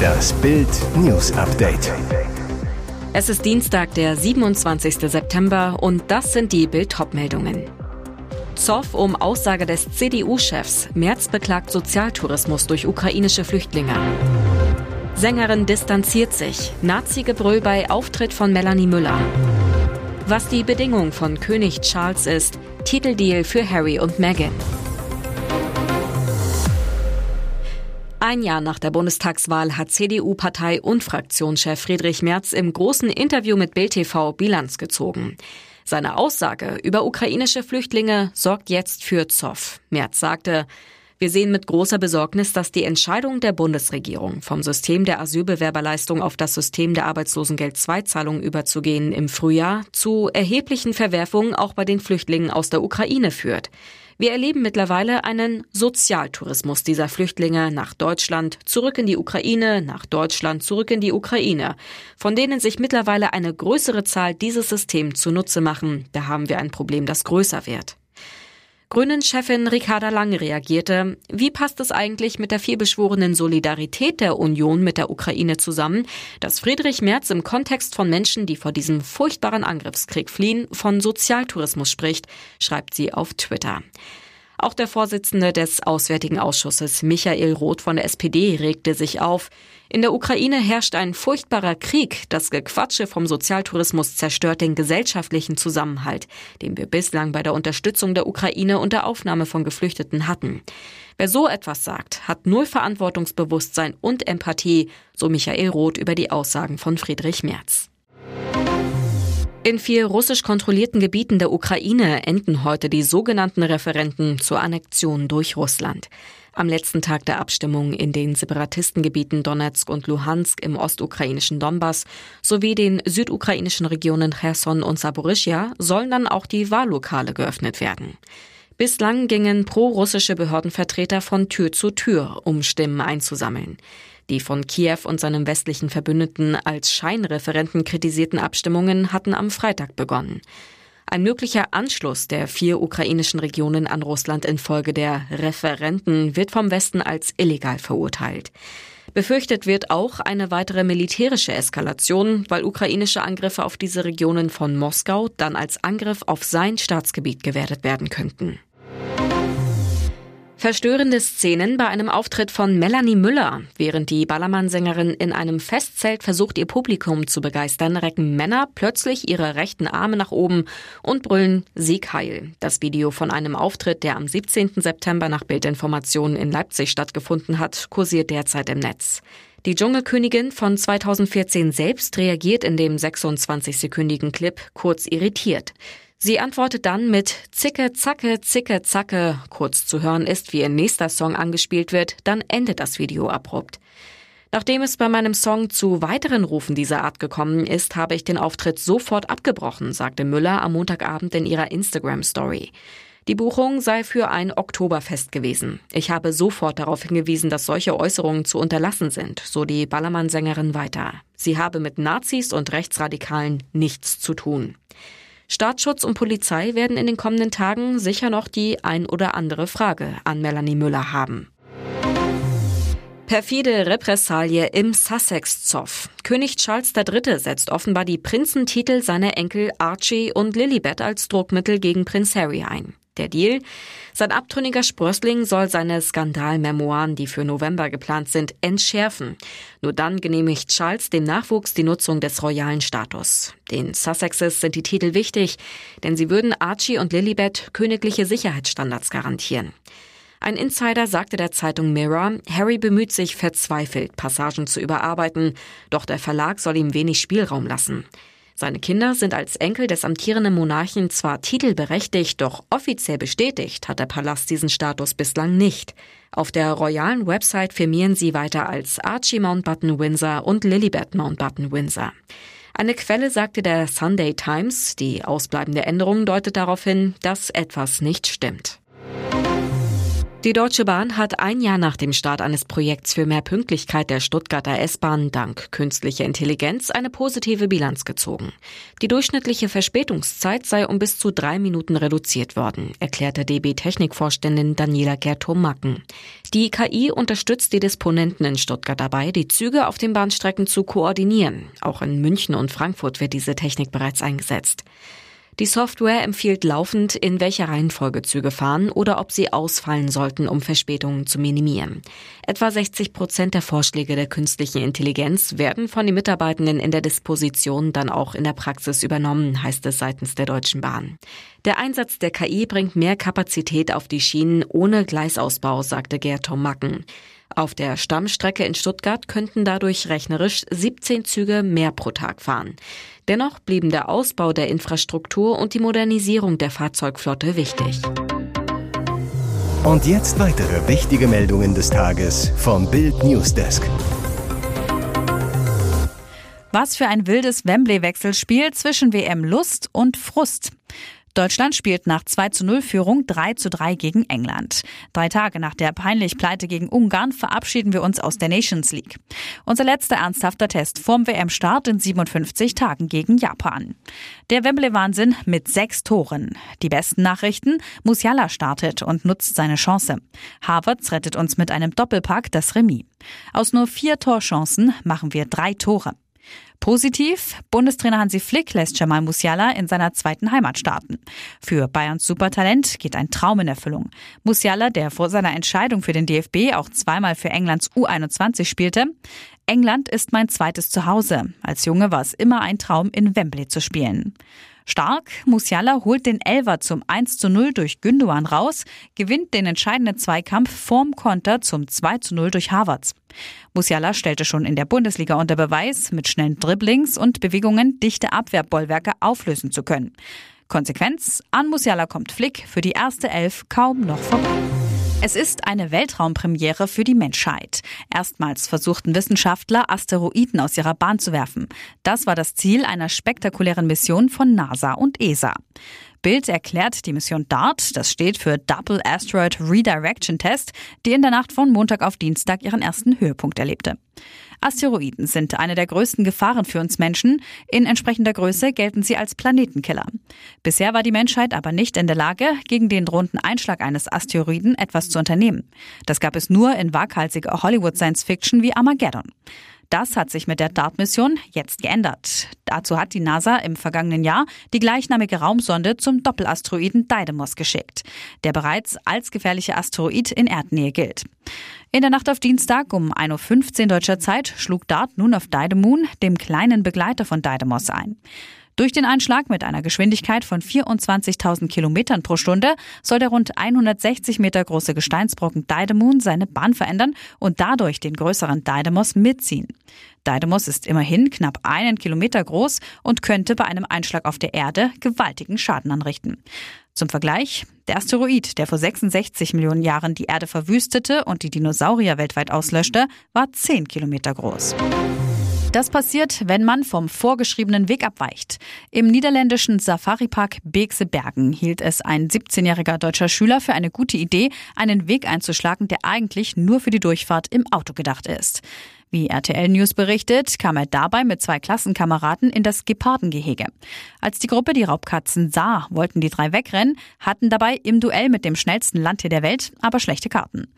Das Bild News Update. Es ist Dienstag, der 27. September und das sind die Bild meldungen Zoff um Aussage des CDU-Chefs. Merz beklagt Sozialtourismus durch ukrainische Flüchtlinge. Sängerin distanziert sich. Nazi-Gebrüll bei Auftritt von Melanie Müller. Was die Bedingung von König Charles ist, Titeldeal für Harry und Meghan. Ein Jahr nach der Bundestagswahl hat CDU-Partei und Fraktionschef Friedrich Merz im großen Interview mit Bild TV Bilanz gezogen. Seine Aussage über ukrainische Flüchtlinge sorgt jetzt für Zoff. Merz sagte, wir sehen mit großer Besorgnis, dass die Entscheidung der Bundesregierung, vom System der Asylbewerberleistung auf das System der Arbeitslosengeld-II-Zahlung überzugehen, im Frühjahr zu erheblichen Verwerfungen auch bei den Flüchtlingen aus der Ukraine führt. Wir erleben mittlerweile einen Sozialtourismus dieser Flüchtlinge nach Deutschland, zurück in die Ukraine, nach Deutschland, zurück in die Ukraine, von denen sich mittlerweile eine größere Zahl dieses System zunutze machen. Da haben wir ein Problem, das größer wird. Grünen-Chefin Ricarda Lang reagierte, wie passt es eigentlich mit der vielbeschworenen Solidarität der Union mit der Ukraine zusammen, dass Friedrich Merz im Kontext von Menschen, die vor diesem furchtbaren Angriffskrieg fliehen, von Sozialtourismus spricht, schreibt sie auf Twitter. Auch der Vorsitzende des Auswärtigen Ausschusses Michael Roth von der SPD regte sich auf. In der Ukraine herrscht ein furchtbarer Krieg. Das Gequatsche vom Sozialtourismus zerstört den gesellschaftlichen Zusammenhalt, den wir bislang bei der Unterstützung der Ukraine und der Aufnahme von Geflüchteten hatten. Wer so etwas sagt, hat null Verantwortungsbewusstsein und Empathie, so Michael Roth über die Aussagen von Friedrich Merz. In vier russisch kontrollierten Gebieten der Ukraine enden heute die sogenannten Referenten zur Annexion durch Russland. Am letzten Tag der Abstimmung in den Separatistengebieten Donetsk und Luhansk im ostukrainischen Donbass sowie den südukrainischen Regionen Cherson und Saporischia sollen dann auch die Wahllokale geöffnet werden. Bislang gingen pro-russische Behördenvertreter von Tür zu Tür, um Stimmen einzusammeln. Die von Kiew und seinem westlichen Verbündeten als Scheinreferenten kritisierten Abstimmungen hatten am Freitag begonnen. Ein möglicher Anschluss der vier ukrainischen Regionen an Russland infolge der Referenten wird vom Westen als illegal verurteilt. Befürchtet wird auch eine weitere militärische Eskalation, weil ukrainische Angriffe auf diese Regionen von Moskau dann als Angriff auf sein Staatsgebiet gewertet werden könnten. Verstörende Szenen bei einem Auftritt von Melanie Müller. Während die Ballermann-Sängerin in einem Festzelt versucht, ihr Publikum zu begeistern, recken Männer plötzlich ihre rechten Arme nach oben und brüllen Sieg heil. Das Video von einem Auftritt, der am 17. September nach Bildinformationen in Leipzig stattgefunden hat, kursiert derzeit im Netz. Die Dschungelkönigin von 2014 selbst reagiert in dem 26-sekündigen Clip kurz irritiert. Sie antwortet dann mit Zicke, Zacke, Zicke, Zacke. Kurz zu hören ist, wie ihr nächster Song angespielt wird, dann endet das Video abrupt. Nachdem es bei meinem Song zu weiteren Rufen dieser Art gekommen ist, habe ich den Auftritt sofort abgebrochen, sagte Müller am Montagabend in ihrer Instagram-Story. Die Buchung sei für ein Oktoberfest gewesen. Ich habe sofort darauf hingewiesen, dass solche Äußerungen zu unterlassen sind, so die Ballermann-Sängerin weiter. Sie habe mit Nazis und Rechtsradikalen nichts zu tun. Staatsschutz und Polizei werden in den kommenden Tagen sicher noch die ein oder andere Frage an Melanie Müller haben. Perfide Repressalie im Sussex-Zoff. König Charles III. setzt offenbar die Prinzentitel seiner Enkel Archie und Lilibet als Druckmittel gegen Prinz Harry ein. Der Deal? Sein abtrünniger Sprössling soll seine Skandalmemoiren, die für November geplant sind, entschärfen. Nur dann genehmigt Charles dem Nachwuchs die Nutzung des royalen Status. Den Sussexes sind die Titel wichtig, denn sie würden Archie und Lilibet königliche Sicherheitsstandards garantieren. Ein Insider sagte der Zeitung Mirror, Harry bemüht sich verzweifelt, Passagen zu überarbeiten, doch der Verlag soll ihm wenig Spielraum lassen. Seine Kinder sind als Enkel des amtierenden Monarchen zwar titelberechtigt, doch offiziell bestätigt hat der Palast diesen Status bislang nicht. Auf der royalen Website firmieren sie weiter als Archie Mountbatten Windsor und Lilibet Mountbatten Windsor. Eine Quelle sagte der Sunday Times, die ausbleibende Änderung deutet darauf hin, dass etwas nicht stimmt. Die Deutsche Bahn hat ein Jahr nach dem Start eines Projekts für mehr Pünktlichkeit der Stuttgarter S-Bahn dank künstlicher Intelligenz eine positive Bilanz gezogen. Die durchschnittliche Verspätungszeit sei um bis zu drei Minuten reduziert worden, erklärte DB-Technikvorständin Daniela Gertom-Macken. Die KI unterstützt die Disponenten in Stuttgart dabei, die Züge auf den Bahnstrecken zu koordinieren. Auch in München und Frankfurt wird diese Technik bereits eingesetzt. Die Software empfiehlt laufend, in welcher Reihenfolge Züge fahren oder ob sie ausfallen sollten, um Verspätungen zu minimieren. Etwa 60 Prozent der Vorschläge der künstlichen Intelligenz werden von den Mitarbeitenden in der Disposition dann auch in der Praxis übernommen, heißt es seitens der Deutschen Bahn. Der Einsatz der KI bringt mehr Kapazität auf die Schienen ohne Gleisausbau, sagte Gerd Macken. Auf der Stammstrecke in Stuttgart könnten dadurch rechnerisch 17 Züge mehr pro Tag fahren. Dennoch blieben der Ausbau der Infrastruktur und die Modernisierung der Fahrzeugflotte wichtig. Und jetzt weitere wichtige Meldungen des Tages vom Bild Newsdesk. Was für ein wildes Wembley-Wechselspiel zwischen WM Lust und Frust. Deutschland spielt nach 2 zu 0 Führung 3 zu 3 gegen England. Drei Tage nach der peinlich Pleite gegen Ungarn verabschieden wir uns aus der Nations League. Unser letzter ernsthafter Test vorm WM-Start in 57 Tagen gegen Japan. Der Wembley-Wahnsinn mit sechs Toren. Die besten Nachrichten, Musiala startet und nutzt seine Chance. Havertz rettet uns mit einem Doppelpack das Remis. Aus nur vier Torchancen machen wir drei Tore. Positiv, Bundestrainer Hansi Flick lässt Jamal Musiala in seiner zweiten Heimat starten. Für Bayerns Supertalent geht ein Traum in Erfüllung. Musiala, der vor seiner Entscheidung für den DFB auch zweimal für Englands U21 spielte, England ist mein zweites Zuhause. Als Junge war es immer ein Traum, in Wembley zu spielen. Stark, Musiala holt den Elver zum 1 zu 0 durch Gündogan raus, gewinnt den entscheidenden Zweikampf vorm Konter zum 2 zu 0 durch Havertz. Musiala stellte schon in der Bundesliga unter Beweis, mit schnellen Dribblings und Bewegungen dichte Abwehrbollwerke auflösen zu können. Konsequenz, an Musiala kommt Flick für die erste Elf kaum noch vorbei. Es ist eine Weltraumpremiere für die Menschheit. Erstmals versuchten Wissenschaftler, Asteroiden aus ihrer Bahn zu werfen. Das war das Ziel einer spektakulären Mission von NASA und ESA. Bild erklärt die Mission DART, das steht für Double Asteroid Redirection Test, die in der Nacht von Montag auf Dienstag ihren ersten Höhepunkt erlebte. Asteroiden sind eine der größten Gefahren für uns Menschen. In entsprechender Größe gelten sie als Planetenkiller. Bisher war die Menschheit aber nicht in der Lage, gegen den drohenden Einschlag eines Asteroiden etwas zu unternehmen. Das gab es nur in waghalsiger Hollywood-Science-Fiction wie Armageddon. Das hat sich mit der DART-Mission jetzt geändert. Dazu hat die NASA im vergangenen Jahr die gleichnamige Raumsonde zum Doppelasteroiden Didymos geschickt, der bereits als gefährlicher Asteroid in Erdnähe gilt. In der Nacht auf Dienstag um 1.15 Uhr deutscher Zeit schlug DART nun auf Didymoon, dem kleinen Begleiter von Didymos, ein. Durch den Einschlag mit einer Geschwindigkeit von 24.000 Kilometern pro Stunde soll der rund 160 Meter große Gesteinsbrocken Didymon seine Bahn verändern und dadurch den größeren Didymos mitziehen. Didymos ist immerhin knapp einen Kilometer groß und könnte bei einem Einschlag auf der Erde gewaltigen Schaden anrichten. Zum Vergleich, der Asteroid, der vor 66 Millionen Jahren die Erde verwüstete und die Dinosaurier weltweit auslöschte, war 10 Kilometer groß. Das passiert, wenn man vom vorgeschriebenen Weg abweicht. Im niederländischen Safari-Park Beekse Bergen hielt es ein 17-jähriger deutscher Schüler für eine gute Idee, einen Weg einzuschlagen, der eigentlich nur für die Durchfahrt im Auto gedacht ist. Wie RTL News berichtet, kam er dabei mit zwei Klassenkameraden in das Gepardengehege. Als die Gruppe die Raubkatzen sah, wollten die drei wegrennen, hatten dabei im Duell mit dem schnellsten Landtier der Welt aber schlechte Karten.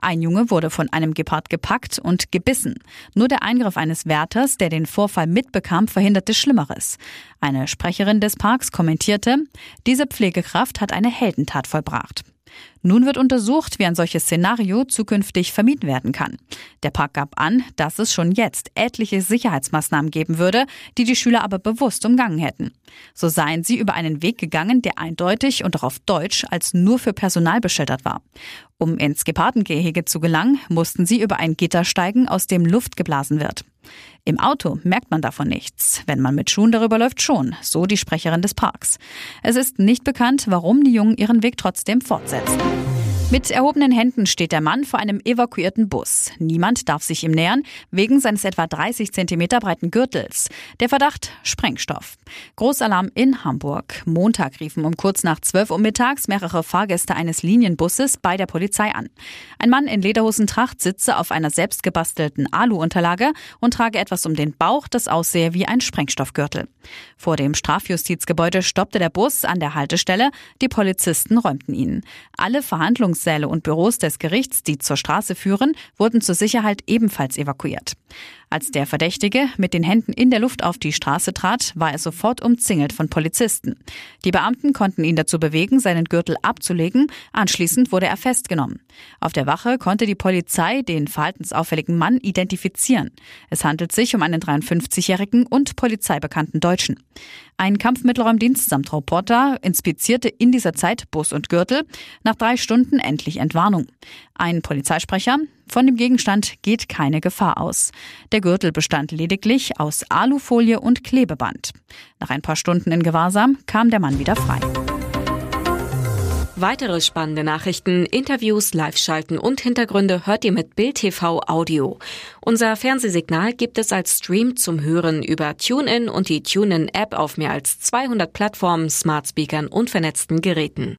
Ein Junge wurde von einem Gepard gepackt und gebissen. Nur der Eingriff eines Wärters, der den Vorfall mitbekam, verhinderte Schlimmeres. Eine Sprecherin des Parks kommentierte, diese Pflegekraft hat eine Heldentat vollbracht. Nun wird untersucht, wie ein solches Szenario zukünftig vermieden werden kann. Der Park gab an, dass es schon jetzt etliche Sicherheitsmaßnahmen geben würde, die die Schüler aber bewusst umgangen hätten. So seien sie über einen Weg gegangen, der eindeutig und auch auf Deutsch als nur für Personal beschildert war. Um ins Gepardengehege zu gelangen, mussten sie über ein Gitter steigen, aus dem Luft geblasen wird. Im Auto merkt man davon nichts. Wenn man mit Schuhen darüber läuft, schon, so die Sprecherin des Parks. Es ist nicht bekannt, warum die Jungen ihren Weg trotzdem fortsetzen. Mit erhobenen Händen steht der Mann vor einem evakuierten Bus. Niemand darf sich ihm nähern, wegen seines etwa 30 Zentimeter breiten Gürtels. Der Verdacht Sprengstoff. Großalarm in Hamburg. Montag riefen um kurz nach 12 Uhr mittags mehrere Fahrgäste eines Linienbusses bei der Polizei an. Ein Mann in Lederhosentracht sitze auf einer selbstgebastelten Alu-Unterlage und trage etwas um den Bauch, das aussehe wie ein Sprengstoffgürtel. Vor dem Strafjustizgebäude stoppte der Bus an der Haltestelle. Die Polizisten räumten ihn. Alle Verhandlungs Verhandlungssäle und Büros des Gerichts, die zur Straße führen, wurden zur Sicherheit ebenfalls evakuiert. Als der Verdächtige mit den Händen in der Luft auf die Straße trat, war er sofort umzingelt von Polizisten. Die Beamten konnten ihn dazu bewegen, seinen Gürtel abzulegen. Anschließend wurde er festgenommen. Auf der Wache konnte die Polizei den verhaltensauffälligen Mann identifizieren. Es handelt sich um einen 53-jährigen und polizeibekannten Deutschen. Ein Kampfmittelräumdienst samt Reporter inspizierte in dieser Zeit Bus und Gürtel. Nach drei Stunden endlich Entwarnung. Ein Polizeisprecher, von dem Gegenstand geht keine Gefahr aus. Der Gürtel bestand lediglich aus Alufolie und Klebeband. Nach ein paar Stunden in Gewahrsam kam der Mann wieder frei. Weitere spannende Nachrichten, Interviews, Live-Schalten und Hintergründe hört ihr mit Bild TV Audio. Unser Fernsehsignal gibt es als Stream zum Hören über TuneIn und die TuneIn-App auf mehr als 200 Plattformen, Smart Speakern und vernetzten Geräten.